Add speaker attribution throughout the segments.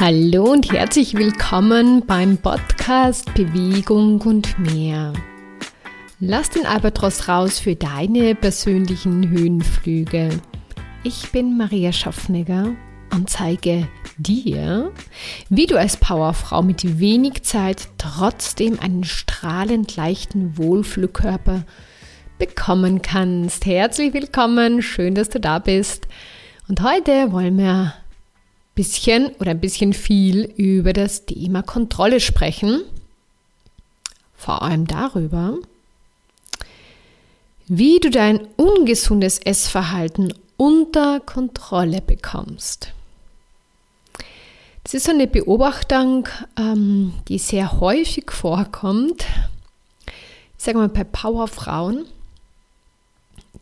Speaker 1: Hallo und herzlich willkommen beim Podcast Bewegung und mehr. Lass den Albatros raus für deine persönlichen Höhenflüge. Ich bin Maria Schaffnegger und zeige dir, wie du als Powerfrau mit wenig Zeit trotzdem einen strahlend leichten Wohlfühlkörper bekommen kannst. Herzlich willkommen, schön, dass du da bist. Und heute wollen wir bisschen oder ein bisschen viel über das Thema Kontrolle sprechen. Vor allem darüber, wie du dein ungesundes Essverhalten unter Kontrolle bekommst. Das ist eine Beobachtung, ähm, die sehr häufig vorkommt. Ich sage mal bei Powerfrauen,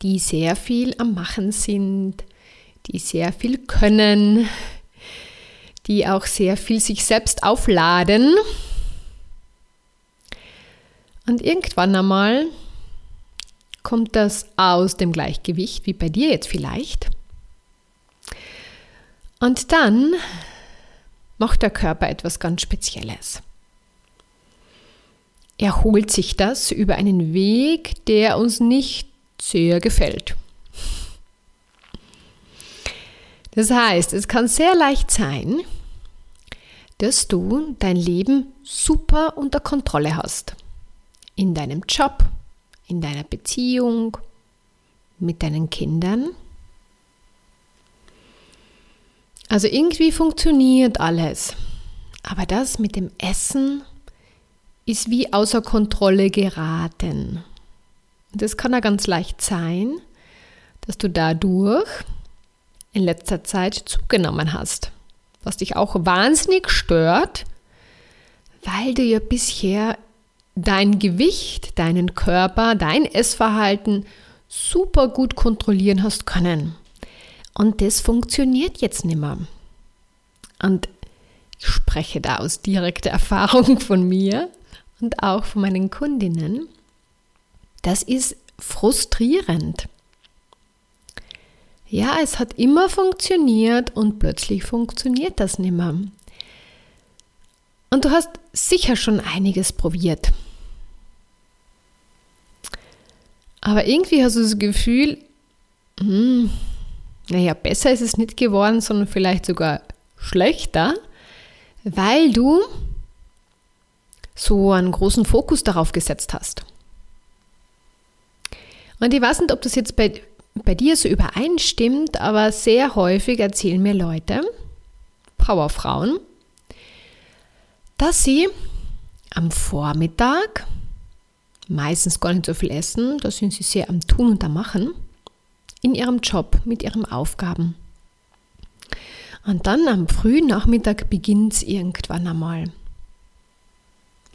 Speaker 1: die sehr viel am Machen sind, die sehr viel können, die auch sehr viel sich selbst aufladen. Und irgendwann einmal kommt das aus dem Gleichgewicht, wie bei dir jetzt vielleicht. Und dann macht der Körper etwas ganz Spezielles. Er holt sich das über einen Weg, der uns nicht sehr gefällt. Das heißt, es kann sehr leicht sein, dass du dein Leben super unter Kontrolle hast. In deinem Job, in deiner Beziehung, mit deinen Kindern. Also irgendwie funktioniert alles. Aber das mit dem Essen ist wie außer Kontrolle geraten. Und das kann ja ganz leicht sein, dass du dadurch in letzter Zeit zugenommen hast, was dich auch wahnsinnig stört, weil du ja bisher dein Gewicht, deinen Körper, dein Essverhalten super gut kontrollieren hast können. Und das funktioniert jetzt nicht mehr. Und ich spreche da aus direkter Erfahrung von mir und auch von meinen Kundinnen. Das ist frustrierend. Ja, es hat immer funktioniert und plötzlich funktioniert das nicht mehr. Und du hast sicher schon einiges probiert. Aber irgendwie hast du das Gefühl, hm, naja, besser ist es nicht geworden, sondern vielleicht sogar schlechter, weil du so einen großen Fokus darauf gesetzt hast. Und ich weiß nicht, ob das jetzt bei bei dir so übereinstimmt, aber sehr häufig erzählen mir Leute, Powerfrauen, dass sie am Vormittag meistens gar nicht so viel essen, da sind sie sehr am Tun und am Machen, in ihrem Job, mit ihren Aufgaben. Und dann am frühen Nachmittag beginnt es irgendwann einmal.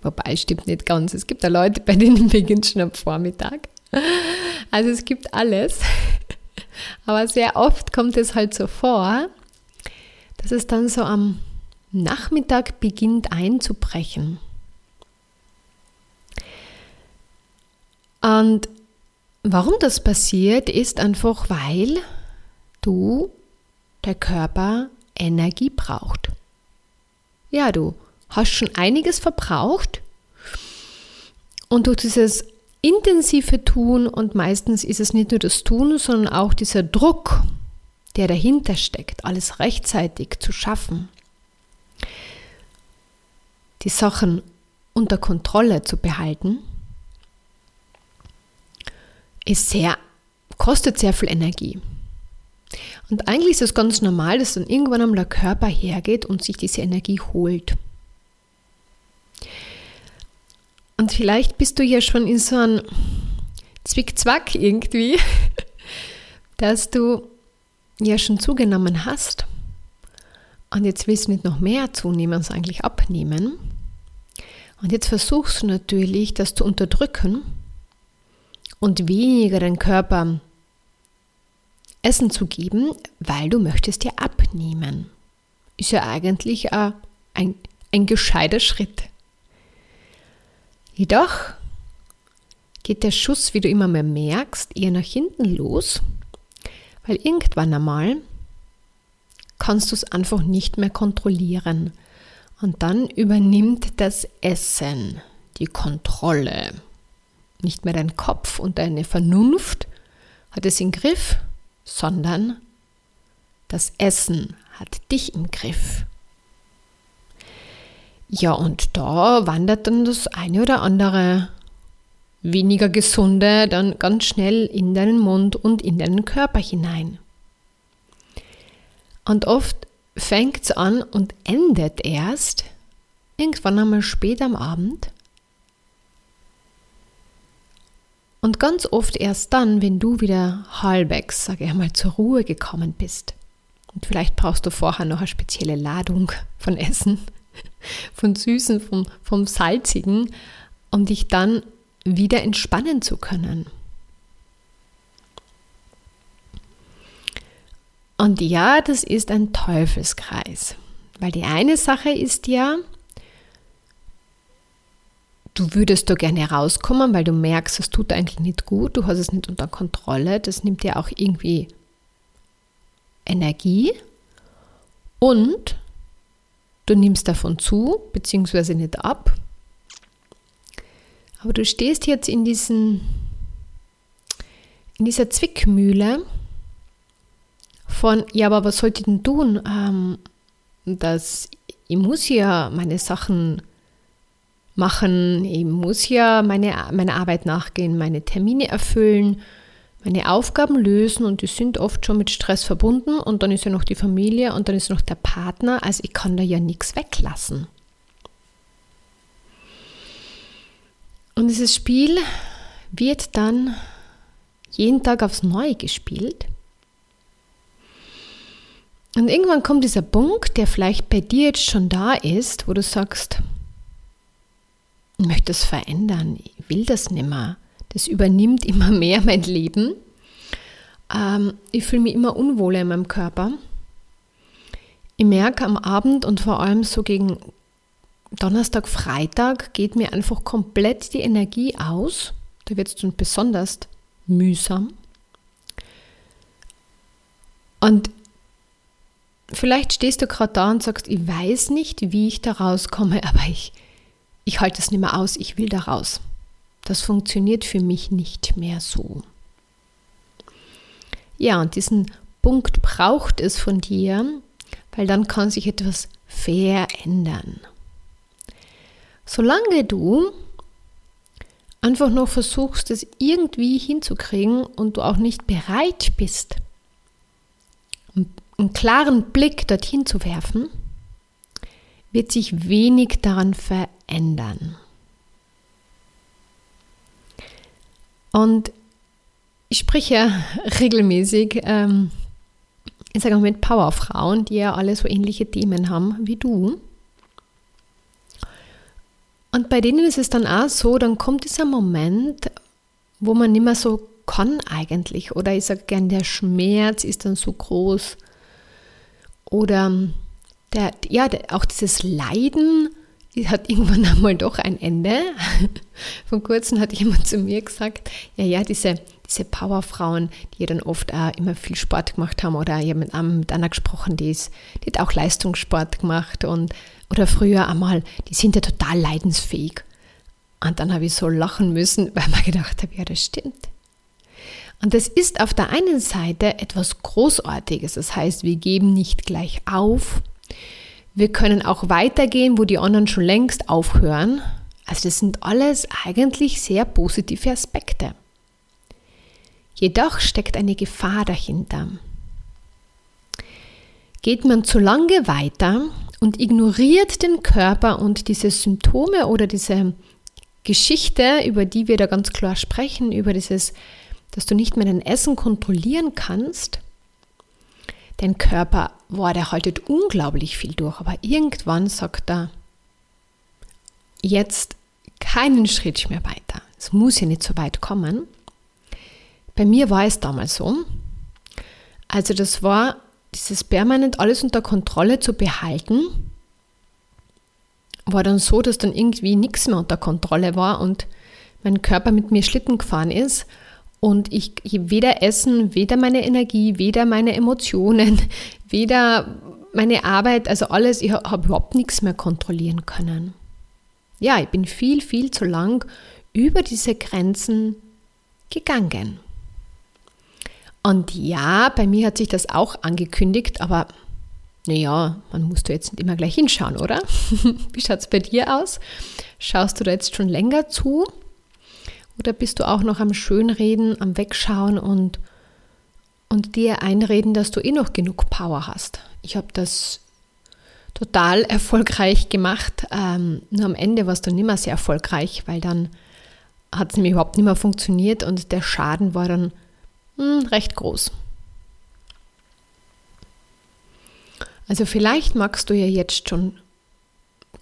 Speaker 1: Wobei, stimmt nicht ganz. Es gibt da Leute, bei denen beginnt schon am Vormittag. Also es gibt alles. Aber sehr oft kommt es halt so vor, dass es dann so am Nachmittag beginnt einzubrechen. Und warum das passiert, ist einfach, weil du, der Körper, Energie braucht. Ja, du hast schon einiges verbraucht und durch dieses intensive Tun und meistens ist es nicht nur das Tun, sondern auch dieser Druck, der dahinter steckt, alles rechtzeitig zu schaffen, die Sachen unter Kontrolle zu behalten, ist sehr, kostet sehr viel Energie. Und eigentlich ist es ganz normal, dass dann irgendwann einmal der Körper hergeht und sich diese Energie holt. Und vielleicht bist du ja schon in so einem Zwickzwack irgendwie, dass du ja schon zugenommen hast. Und jetzt willst du nicht noch mehr zunehmen, sondern eigentlich abnehmen. Und jetzt versuchst du natürlich, das zu unterdrücken und weniger deinen Körper Essen zu geben, weil du möchtest ja abnehmen. Ist ja eigentlich ein, ein, ein gescheiter Schritt. Jedoch geht der Schuss, wie du immer mehr merkst, eher nach hinten los, weil irgendwann einmal kannst du es einfach nicht mehr kontrollieren. Und dann übernimmt das Essen die Kontrolle. Nicht mehr dein Kopf und deine Vernunft hat es im Griff, sondern das Essen hat dich im Griff. Ja, und da wandert dann das eine oder andere weniger gesunde dann ganz schnell in deinen Mund und in deinen Körper hinein. Und oft fängt es an und endet erst irgendwann einmal spät am Abend. Und ganz oft erst dann, wenn du wieder halbwegs, sage ich einmal, zur Ruhe gekommen bist. Und vielleicht brauchst du vorher noch eine spezielle Ladung von Essen, von Süßen, vom, vom Salzigen, um dich dann wieder entspannen zu können. Und ja, das ist ein Teufelskreis, weil die eine Sache ist ja, du würdest da gerne rauskommen, weil du merkst, es tut eigentlich nicht gut, du hast es nicht unter Kontrolle, das nimmt dir auch irgendwie Energie und du nimmst davon zu, beziehungsweise nicht ab. Aber du stehst jetzt in, diesen, in dieser Zwickmühle von, ja, aber was sollte ich denn tun? Ähm, dass ich muss ja meine Sachen machen, ich muss ja meine, meine Arbeit nachgehen, meine Termine erfüllen, meine Aufgaben lösen und die sind oft schon mit Stress verbunden und dann ist ja noch die Familie und dann ist noch der Partner, also ich kann da ja nichts weglassen. Und dieses Spiel wird dann jeden Tag aufs Neue gespielt. Und irgendwann kommt dieser Punkt, der vielleicht bei dir jetzt schon da ist, wo du sagst, ich möchte es verändern, ich will das nicht mehr. Das übernimmt immer mehr mein Leben. Ähm, ich fühle mich immer unwohler in meinem Körper. Ich merke am Abend und vor allem so gegen Donnerstag, Freitag geht mir einfach komplett die Energie aus. Da wird es dann besonders mühsam. Und vielleicht stehst du gerade da und sagst, ich weiß nicht, wie ich da rauskomme, aber ich, ich halte es nicht mehr aus, ich will da raus. Das funktioniert für mich nicht mehr so. Ja, und diesen Punkt braucht es von dir, weil dann kann sich etwas verändern. Solange du einfach noch versuchst, es irgendwie hinzukriegen und du auch nicht bereit bist, einen klaren Blick dorthin zu werfen, wird sich wenig daran verändern. Und ich spreche ja regelmäßig, ähm, ich sage mal mit Powerfrauen, die ja alle so ähnliche Themen haben wie du. Und bei denen ist es dann auch so, dann kommt dieser Moment, wo man nicht mehr so kann eigentlich. Oder ich sage gern, der Schmerz ist dann so groß. Oder der, ja, auch dieses Leiden hat irgendwann einmal doch ein Ende. Vor kurzem hat jemand zu mir gesagt, ja, ja, diese, diese Powerfrauen, die ja dann oft auch immer viel Sport gemacht haben oder mit, mit einer gesprochen, die, ist, die hat auch Leistungssport gemacht und oder früher einmal, die sind ja total leidensfähig. Und dann habe ich so lachen müssen, weil man gedacht habe, ja, das stimmt. Und das ist auf der einen Seite etwas Großartiges. Das heißt, wir geben nicht gleich auf. Wir können auch weitergehen, wo die anderen schon längst aufhören. Also das sind alles eigentlich sehr positive Aspekte. Jedoch steckt eine Gefahr dahinter. Geht man zu lange weiter, und ignoriert den Körper und diese Symptome oder diese Geschichte, über die wir da ganz klar sprechen, über dieses, dass du nicht mehr dein Essen kontrollieren kannst. Dein Körper, boah, der haltet unglaublich viel durch, aber irgendwann sagt er, jetzt keinen Schritt mehr weiter. Es muss ja nicht so weit kommen. Bei mir war es damals so. Also das war dieses permanent alles unter Kontrolle zu behalten, war dann so, dass dann irgendwie nichts mehr unter Kontrolle war und mein Körper mit mir Schlitten gefahren ist und ich weder Essen, weder meine Energie, weder meine Emotionen, weder meine Arbeit, also alles, ich habe überhaupt nichts mehr kontrollieren können. Ja, ich bin viel, viel zu lang über diese Grenzen gegangen. Und ja, bei mir hat sich das auch angekündigt, aber naja, man muss da jetzt nicht immer gleich hinschauen, oder? Wie schaut es bei dir aus? Schaust du da jetzt schon länger zu? Oder bist du auch noch am Schönreden, am Wegschauen und, und dir einreden, dass du eh noch genug Power hast? Ich habe das total erfolgreich gemacht. Ähm, nur am Ende war es dann nicht mehr sehr erfolgreich, weil dann hat es nämlich überhaupt nicht mehr funktioniert und der Schaden war dann mh, hm, recht groß. Also vielleicht magst du ja jetzt schon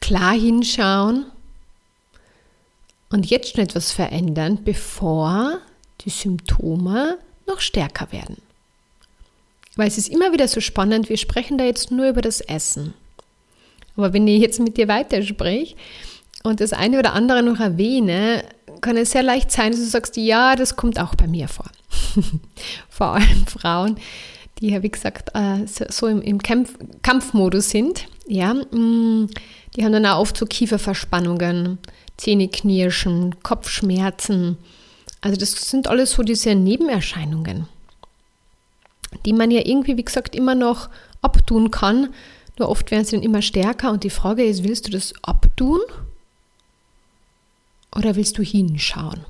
Speaker 1: klar hinschauen und jetzt schon etwas verändern, bevor die Symptome noch stärker werden. Weil es ist immer wieder so spannend, wir sprechen da jetzt nur über das Essen. Aber wenn ich jetzt mit dir weiterspreche und das eine oder andere noch erwähne, kann es sehr leicht sein, dass du sagst, ja, das kommt auch bei mir vor. vor allem Frauen, die ja, wie gesagt, äh, so im, Kampf, Kampfmodus sind. Ja, mm, die haben dann auch oft so Kieferverspannungen, Zähneknirschen, Kopfschmerzen. Also das sind alles so diese Nebenerscheinungen, die man ja irgendwie, wie gesagt, immer noch abtun kann. Nur oft werden sie dann immer stärker und die Frage ist, willst du das abtun oder willst du hinschauen?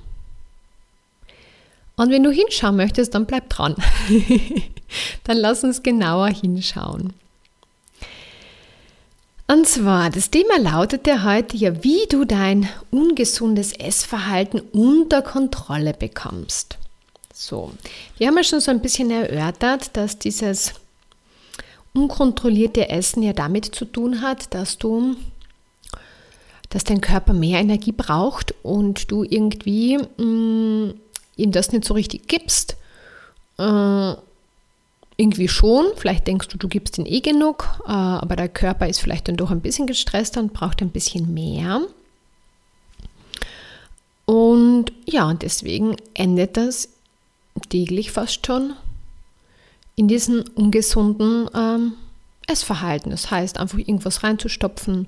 Speaker 1: Und wenn du hinschauen möchtest, dann bleib dran. dann lass uns genauer hinschauen. Und zwar, das Thema lautete heute ja, wie du dein ungesundes Essverhalten unter Kontrolle bekommst. So, wir haben ja schon so ein bisschen erörtert, dass dieses unkontrollierte Essen ja damit zu tun hat, dass du, dass dein Körper mehr Energie braucht und du irgendwie mh, mm, ihm das nicht so richtig gibst. Äh, irgendwie schon, vielleicht denkst du, du gibst ihn eh genug, äh, aber der Körper ist vielleicht dann doch ein bisschen gestresst und braucht ein bisschen mehr. Und ja, deswegen endet das täglich fast schon in diesem ungesunden ähm, Essverhalten. Das heißt, einfach irgendwas reinzustopfen,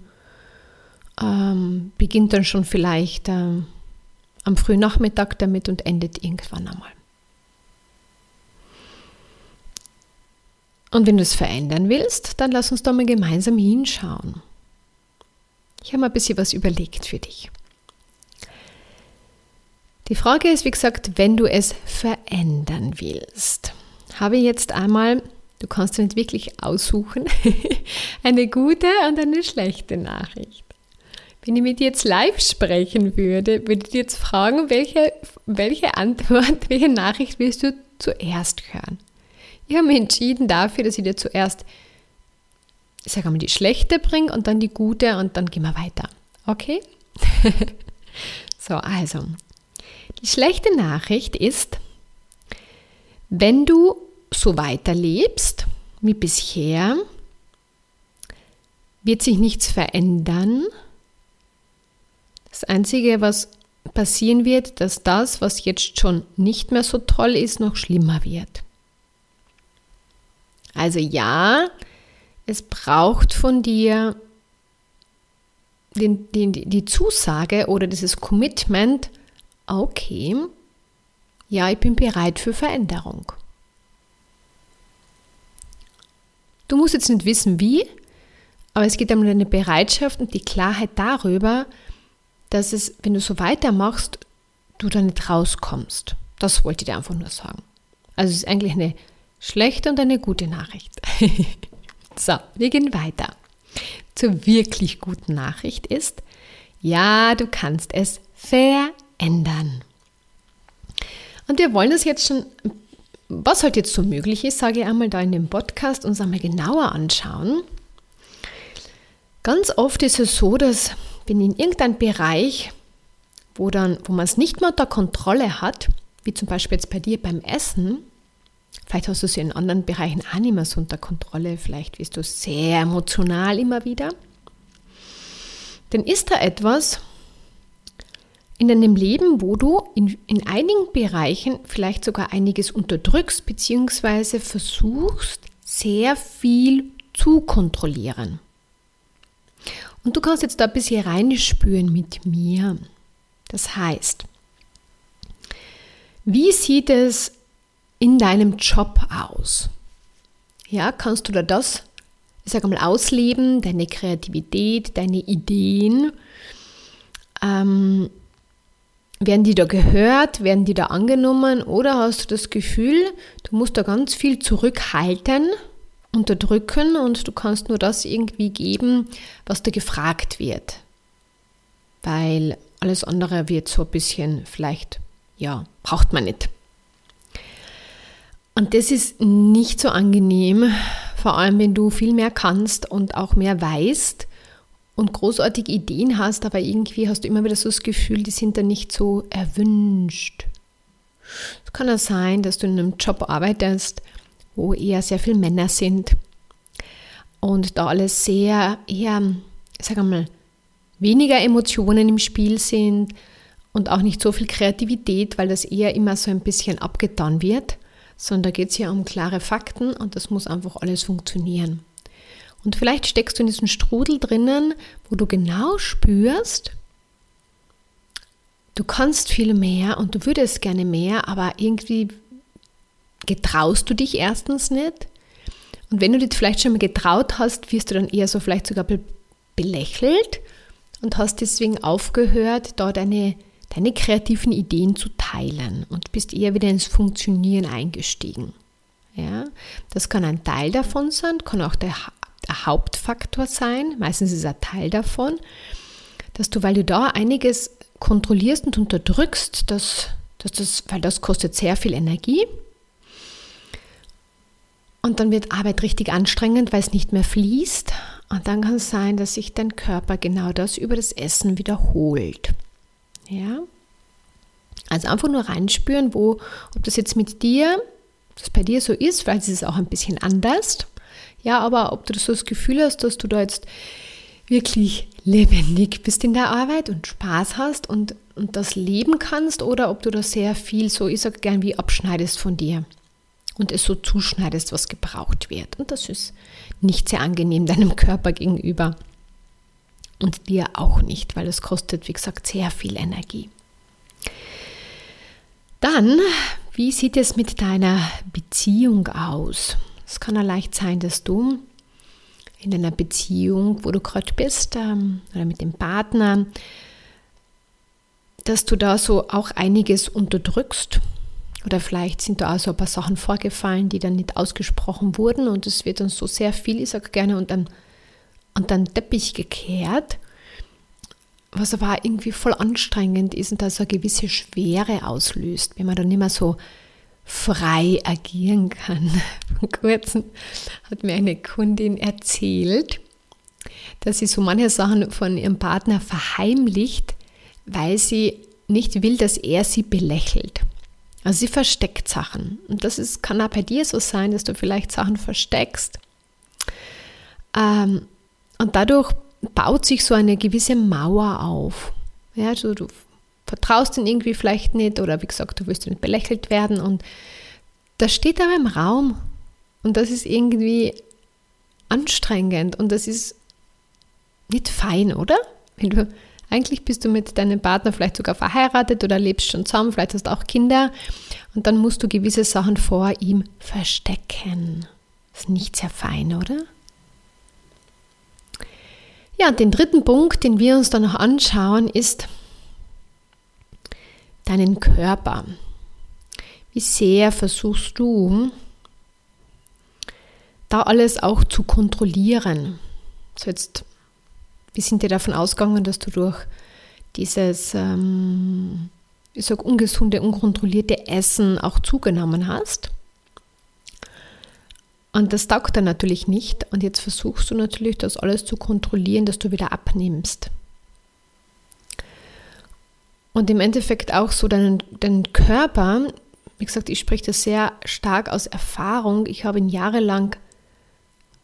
Speaker 1: ähm, beginnt dann schon vielleicht ähm, am frühen Nachmittag damit und endet irgendwann einmal. Und wenn du es verändern willst, dann lass uns doch mal gemeinsam hinschauen. Ich habe mal ein bisschen was überlegt für dich. Die Frage ist, wie gesagt, wenn du es verändern willst. Habe jetzt einmal, du kannst nicht wirklich aussuchen, eine gute und eine schlechte Nachricht. Wenn ich mit dir jetzt live sprechen würde, würde ich jetzt fragen, welche, welche Antwort, welche Nachricht willst du zuerst hören? Ich habe mich entschieden dafür, dass ich dir zuerst, ich sage mal, die schlechte bringe und dann die gute und dann gehen wir weiter. Okay? so, also, die schlechte Nachricht ist, wenn du so weiterlebst wie bisher, wird sich nichts verändern. Das Einzige, was passieren wird, dass das, was jetzt schon nicht mehr so toll ist, noch schlimmer wird. Also ja, es braucht von dir den, den, die Zusage oder dieses Commitment, okay, ja, ich bin bereit für Veränderung. Du musst jetzt nicht wissen, wie, aber es geht um deine Bereitschaft und die Klarheit darüber, dass es, wenn du so weitermachst, du da nicht rauskommst. Das wollte ich dir einfach nur sagen. Also es ist eigentlich eine schlechte und eine gute Nachricht. so, wir gehen weiter. Zur wirklich guten Nachricht ist, ja, du kannst es verändern. Und wir wollen das jetzt schon, was halt jetzt so möglich ist, sage ich einmal da in dem Podcast, uns einmal genauer anschauen. Ganz oft ist es so, dass wenn in irgendeinem Bereich, wo, dann, wo man es nicht mehr unter Kontrolle hat, wie zum Beispiel jetzt bei dir beim Essen, Vielleicht hast du es in anderen Bereichen auch nicht mehr so unter Kontrolle. Vielleicht wirst du sehr emotional immer wieder. Denn ist da etwas in deinem Leben, wo du in, in einigen Bereichen vielleicht sogar einiges unterdrückst, beziehungsweise versuchst, sehr viel zu kontrollieren. Und du kannst jetzt da ein bisschen reinspüren mit mir. Das heißt, wie sieht es in deinem Job aus? Ja, kannst du da das, ich sage mal, ausleben, deine Kreativität, deine Ideen? Ähm, werden die da gehört? Werden die da angenommen? Oder hast du das Gefühl, du musst da ganz viel zurückhalten, unterdrücken und du kannst nur das irgendwie geben, was dir gefragt wird? Weil alles andere wird so ein bisschen vielleicht, ja, braucht man nicht. Und das ist nicht so angenehm, vor allem wenn du viel mehr kannst und auch mehr weißt und großartige Ideen hast, aber irgendwie hast du immer wieder so das Gefühl, die sind dann nicht so erwünscht. Es kann auch sein, dass du in einem Job arbeitest, wo eher sehr viele Männer sind und da alles sehr eher, sag mal, weniger Emotionen im Spiel sind und auch nicht so viel Kreativität, weil das eher immer so ein bisschen abgetan wird, sondern da geht es ja um klare Fakten und das muss einfach alles funktionieren. Und vielleicht steckst du in diesem Strudel drinnen, wo du genau spürst, du kannst viel mehr und du würdest gerne mehr, aber irgendwie getraust du dich erstens nicht. Und wenn du dich vielleicht schon mal getraut hast, wirst du dann eher so vielleicht sogar belächelt und hast deswegen aufgehört, da deine, deine kreativen Ideen zu teilen und bist eher wieder ins Funktionieren eingestiegen. Ja, das kann ein Teil davon sein, kann auch der der Hauptfaktor sein, meistens ist es ein Teil davon, dass du, weil du da einiges kontrollierst und unterdrückst, dass, dass das, weil das kostet sehr viel Energie. Und dann wird Arbeit richtig anstrengend, weil es nicht mehr fließt. Und dann kann es sein, dass sich dein Körper genau das über das Essen wiederholt. Ja? Also einfach nur reinspüren, wo, ob das jetzt mit dir, das bei dir so ist, weil es ist auch ein bisschen anders. Ja, aber ob du so das Gefühl hast, dass du da jetzt wirklich lebendig bist in der Arbeit und Spaß hast und, und das leben kannst oder ob du da sehr viel so, ich sage gern, wie abschneidest von dir und es so zuschneidest, was gebraucht wird. Und das ist nicht sehr angenehm deinem Körper gegenüber und dir auch nicht, weil es kostet, wie gesagt, sehr viel Energie. Dann, wie sieht es mit deiner Beziehung aus? Es kann ja leicht sein, dass du in einer Beziehung, wo du gerade bist, ähm, oder mit dem Partner, dass du da so auch einiges unterdrückst. Oder vielleicht sind da auch so ein paar Sachen vorgefallen, die dann nicht ausgesprochen wurden und es wird dann so sehr viel, ich sage gerne, und dann, und dann Teppich gekehrt, was aber irgendwie voll anstrengend ist und da so eine gewisse Schwere auslöst, wenn man dann nicht mehr so frei agieren kann. Vor kurzem hat mir eine Kundin erzählt, dass sie so manche Sachen von ihrem Partner verheimlicht, weil sie nicht will, dass er sie belächelt. Also sie versteckt Sachen. Und das ist, kann auch bei dir so sein, dass du vielleicht Sachen versteckst. Ähm, und dadurch baut sich so eine gewisse Mauer auf. Ja, also du vertraust ihn irgendwie vielleicht nicht oder wie gesagt, du willst nicht belächelt werden und das steht aber im Raum und das ist irgendwie anstrengend und das ist nicht fein, oder? Wenn du eigentlich bist du mit deinem Partner vielleicht sogar verheiratet oder lebst schon zusammen, vielleicht hast du auch Kinder und dann musst du gewisse Sachen vor ihm verstecken. Ist nicht sehr fein, oder? Ja, den dritten Punkt, den wir uns dann noch anschauen, ist, deinen Körper. Wie sehr versuchst du, da alles auch zu kontrollieren? So jetzt, wir sind ja davon ausgegangen, dass du durch dieses, ähm, ich sag, ungesunde, unkontrollierte Essen auch zugenommen hast. Und das taugt dann natürlich nicht. Und jetzt versuchst du natürlich, das alles zu kontrollieren, dass du wieder abnimmst. Und im Endeffekt auch so deinen, deinen Körper, wie gesagt, ich spreche das sehr stark aus Erfahrung. Ich habe ihn jahrelang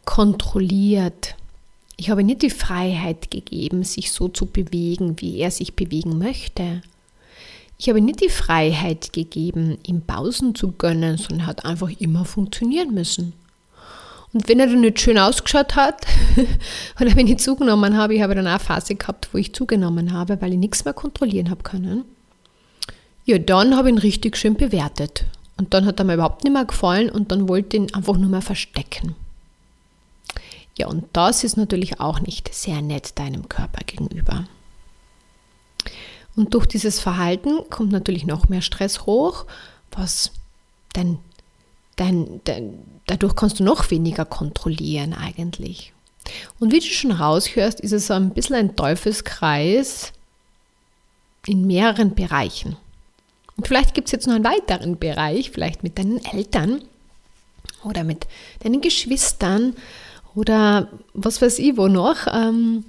Speaker 1: kontrolliert. Ich habe nicht die Freiheit gegeben, sich so zu bewegen, wie er sich bewegen möchte. Ich habe nicht die Freiheit gegeben, ihm Pausen zu gönnen, sondern er hat einfach immer funktionieren müssen. Und wenn er dann nicht schön ausgeschaut hat oder wenn ich zugenommen habe, ich habe dann auch eine Phase gehabt, wo ich zugenommen habe, weil ich nichts mehr kontrollieren habe können. Ja, dann habe ich ihn richtig schön bewertet. Und dann hat er mir überhaupt nicht mehr gefallen und dann wollte ich ihn einfach nur mehr verstecken. Ja, und das ist natürlich auch nicht sehr nett deinem Körper gegenüber. Und durch dieses Verhalten kommt natürlich noch mehr Stress hoch, was dein dann, dann, dadurch kannst du noch weniger kontrollieren eigentlich. Und wie du schon raushörst, ist es so ein bisschen ein Teufelskreis in mehreren Bereichen. Und vielleicht gibt es jetzt noch einen weiteren Bereich, vielleicht mit deinen Eltern oder mit deinen Geschwistern oder was weiß ich wo noch, ähm,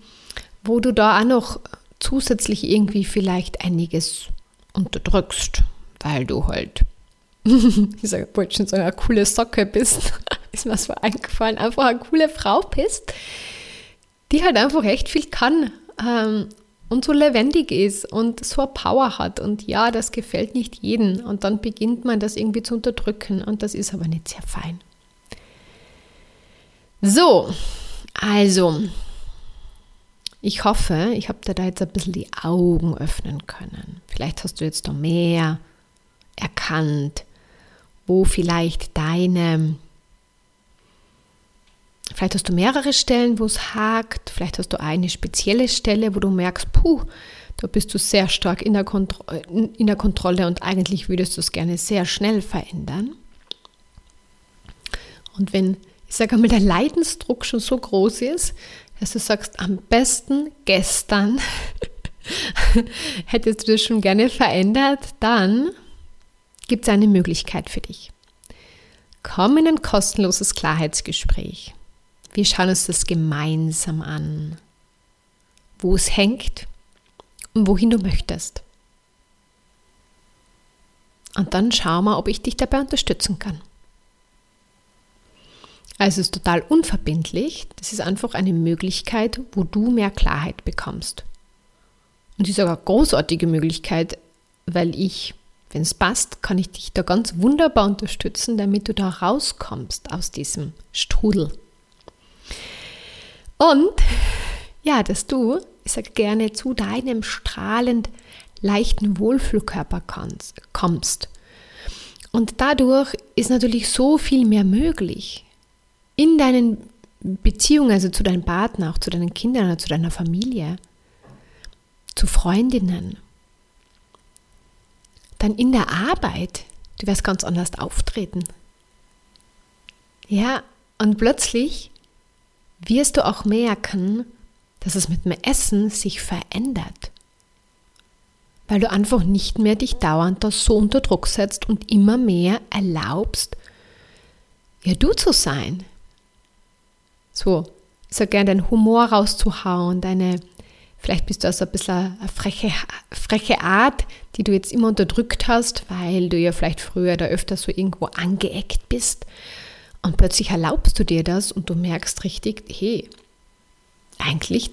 Speaker 1: wo du da auch noch zusätzlich irgendwie vielleicht einiges unterdrückst, weil du halt ich wollte schon sagen, eine coole Socke bist, ist mir so eingefallen, einfach eine coole Frau bist, die halt einfach echt viel kann ähm, und so lebendig ist und so eine Power hat. Und ja, das gefällt nicht jedem. Und dann beginnt man das irgendwie zu unterdrücken und das ist aber nicht sehr fein. So, also, ich hoffe, ich habe dir da jetzt ein bisschen die Augen öffnen können. Vielleicht hast du jetzt noch mehr erkannt, wo vielleicht deine, vielleicht hast du mehrere Stellen, wo es hakt, vielleicht hast du eine spezielle Stelle, wo du merkst, puh, da bist du sehr stark in der, Kontro in der Kontrolle und eigentlich würdest du es gerne sehr schnell verändern. Und wenn, ich sage einmal, der Leidensdruck schon so groß ist, dass du sagst, am besten gestern hättest du das schon gerne verändert, dann gibt es eine Möglichkeit für dich. Komm in ein kostenloses Klarheitsgespräch. Wir schauen uns das gemeinsam an, wo es hängt und wohin du möchtest. Und dann schau mal, ob ich dich dabei unterstützen kann. Also es ist total unverbindlich. Das ist einfach eine Möglichkeit, wo du mehr Klarheit bekommst. Und die ist sogar eine großartige Möglichkeit, weil ich wenn es passt, kann ich dich da ganz wunderbar unterstützen, damit du da rauskommst aus diesem Strudel. Und ja, dass du, ich sage gerne, zu deinem strahlend leichten Wohlfühlkörper kommst. Und dadurch ist natürlich so viel mehr möglich. In deinen Beziehungen, also zu deinem Partner, auch zu deinen Kindern oder zu deiner Familie, zu Freundinnen, dann in der Arbeit, du wirst ganz anders auftreten. Ja, und plötzlich wirst du auch merken, dass es mit dem Essen sich verändert. Weil du einfach nicht mehr dich dauernd da so unter Druck setzt und immer mehr erlaubst, ja du zu sein. So, so gern deinen Humor rauszuhauen, deine Vielleicht bist du also ein bisschen eine freche, freche Art, die du jetzt immer unterdrückt hast, weil du ja vielleicht früher da öfter so irgendwo angeeckt bist. Und plötzlich erlaubst du dir das und du merkst richtig, hey, eigentlich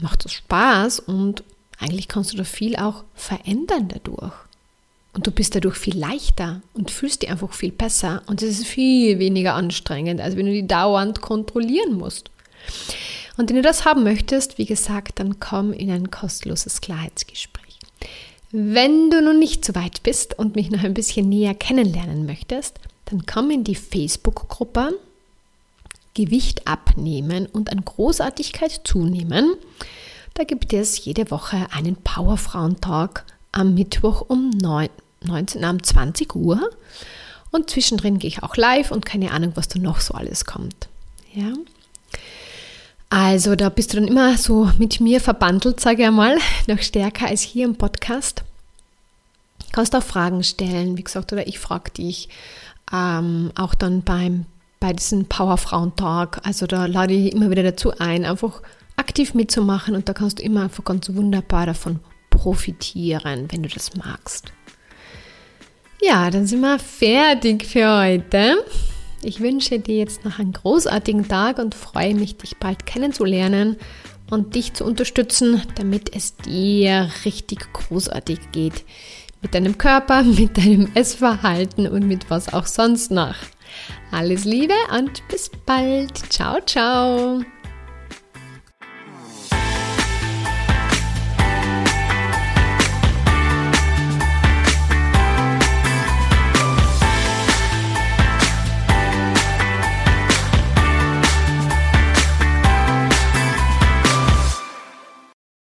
Speaker 1: macht das Spaß und eigentlich kannst du da viel auch verändern dadurch. Und du bist dadurch viel leichter und fühlst dich einfach viel besser. Und es ist viel weniger anstrengend, als wenn du die dauernd kontrollieren musst. Und wenn du das haben möchtest, wie gesagt, dann komm in ein kostenloses Klarheitsgespräch. Wenn du nun nicht so weit bist und mich noch ein bisschen näher kennenlernen möchtest, dann komm in die Facebook-Gruppe Gewicht abnehmen und an Großartigkeit zunehmen. Da gibt es jede Woche einen Powerfrauentag am Mittwoch um 9, 19, um 20 Uhr. Und zwischendrin gehe ich auch live und keine Ahnung, was da noch so alles kommt. Ja. Also da bist du dann immer so mit mir verbandelt, sage ich einmal, noch stärker als hier im Podcast. Du kannst auch Fragen stellen, wie gesagt, oder ich frage dich ähm, auch dann beim, bei diesem Powerfrauentag. Also da lade ich immer wieder dazu ein, einfach aktiv mitzumachen und da kannst du immer einfach ganz wunderbar davon profitieren, wenn du das magst. Ja, dann sind wir fertig für heute. Ich wünsche dir jetzt noch einen großartigen Tag und freue mich, dich bald kennenzulernen und dich zu unterstützen, damit es dir richtig großartig geht. Mit deinem Körper, mit deinem Essverhalten und mit was auch sonst noch. Alles Liebe und bis bald. Ciao, ciao.